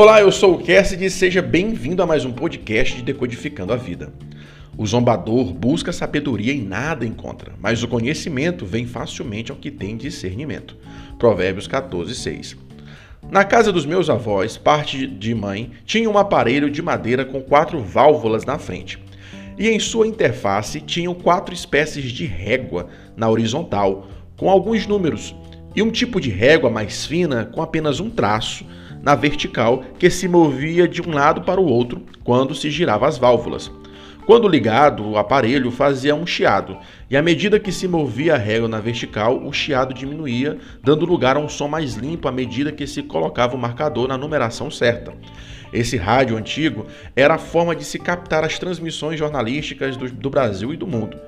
Olá, eu sou o Cassidy e seja bem-vindo a mais um podcast de Decodificando a Vida. O zombador busca sabedoria e nada encontra, mas o conhecimento vem facilmente ao que tem discernimento. Provérbios 14, 6. Na casa dos meus avós, parte de mãe, tinha um aparelho de madeira com quatro válvulas na frente. E em sua interface tinham quatro espécies de régua na horizontal, com alguns números, e um tipo de régua mais fina com apenas um traço na vertical que se movia de um lado para o outro quando se girava as válvulas. Quando ligado, o aparelho fazia um chiado, e à medida que se movia a régua na vertical, o chiado diminuía, dando lugar a um som mais limpo à medida que se colocava o marcador na numeração certa. Esse rádio antigo era a forma de se captar as transmissões jornalísticas do, do Brasil e do mundo.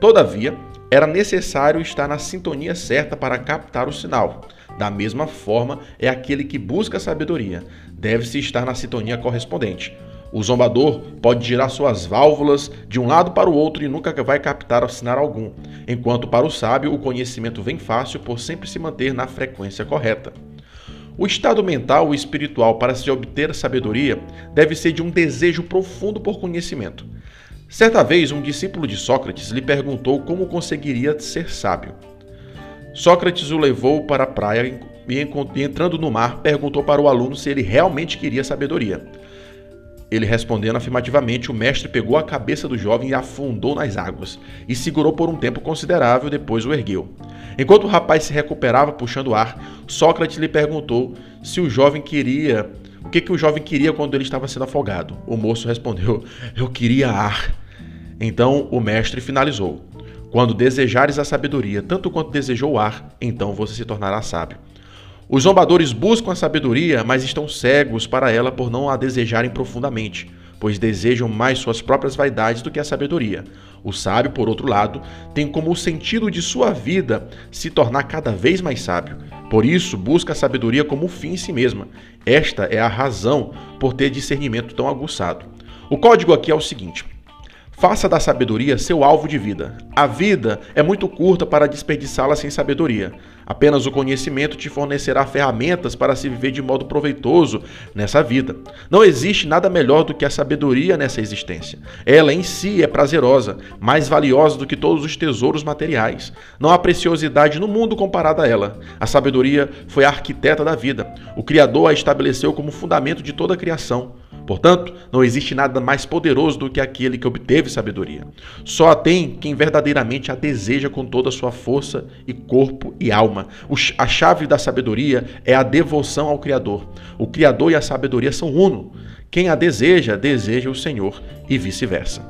Todavia, era necessário estar na sintonia certa para captar o sinal. Da mesma forma, é aquele que busca sabedoria. Deve-se estar na sintonia correspondente. O zombador pode girar suas válvulas de um lado para o outro e nunca vai captar sinal algum, enquanto para o sábio o conhecimento vem fácil por sempre se manter na frequência correta. O estado mental e espiritual para se obter sabedoria deve ser de um desejo profundo por conhecimento. Certa vez, um discípulo de Sócrates lhe perguntou como conseguiria ser sábio. Sócrates o levou para a praia e, entrando no mar, perguntou para o aluno se ele realmente queria sabedoria. Ele respondendo afirmativamente, o mestre pegou a cabeça do jovem e afundou nas águas, e segurou por um tempo considerável, depois o ergueu. Enquanto o rapaz se recuperava puxando ar, Sócrates lhe perguntou se o jovem queria. O que, que o jovem queria quando ele estava sendo afogado? O moço respondeu: Eu queria ar. Então o mestre finalizou: quando desejares a sabedoria, tanto quanto desejou o ar, então você se tornará sábio. Os zombadores buscam a sabedoria, mas estão cegos para ela por não a desejarem profundamente, pois desejam mais suas próprias vaidades do que a sabedoria. O sábio, por outro lado, tem como sentido de sua vida se tornar cada vez mais sábio. Por isso, busca a sabedoria como fim em si mesma. Esta é a razão por ter discernimento tão aguçado. O código aqui é o seguinte: Faça da sabedoria seu alvo de vida. A vida é muito curta para desperdiçá-la sem sabedoria. Apenas o conhecimento te fornecerá ferramentas para se viver de modo proveitoso nessa vida. Não existe nada melhor do que a sabedoria nessa existência. Ela em si é prazerosa, mais valiosa do que todos os tesouros materiais. Não há preciosidade no mundo comparada a ela. A sabedoria foi a arquiteta da vida. O Criador a estabeleceu como fundamento de toda a criação. Portanto, não existe nada mais poderoso do que aquele que obteve sabedoria. Só a tem quem verdadeiramente a deseja com toda a sua força e corpo e alma. A chave da sabedoria é a devoção ao Criador. O Criador e a sabedoria são uno. Quem a deseja, deseja o Senhor e vice-versa.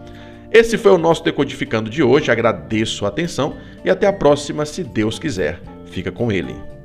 Esse foi o nosso Decodificando de hoje. Agradeço a atenção e até a próxima, se Deus quiser. Fica com ele.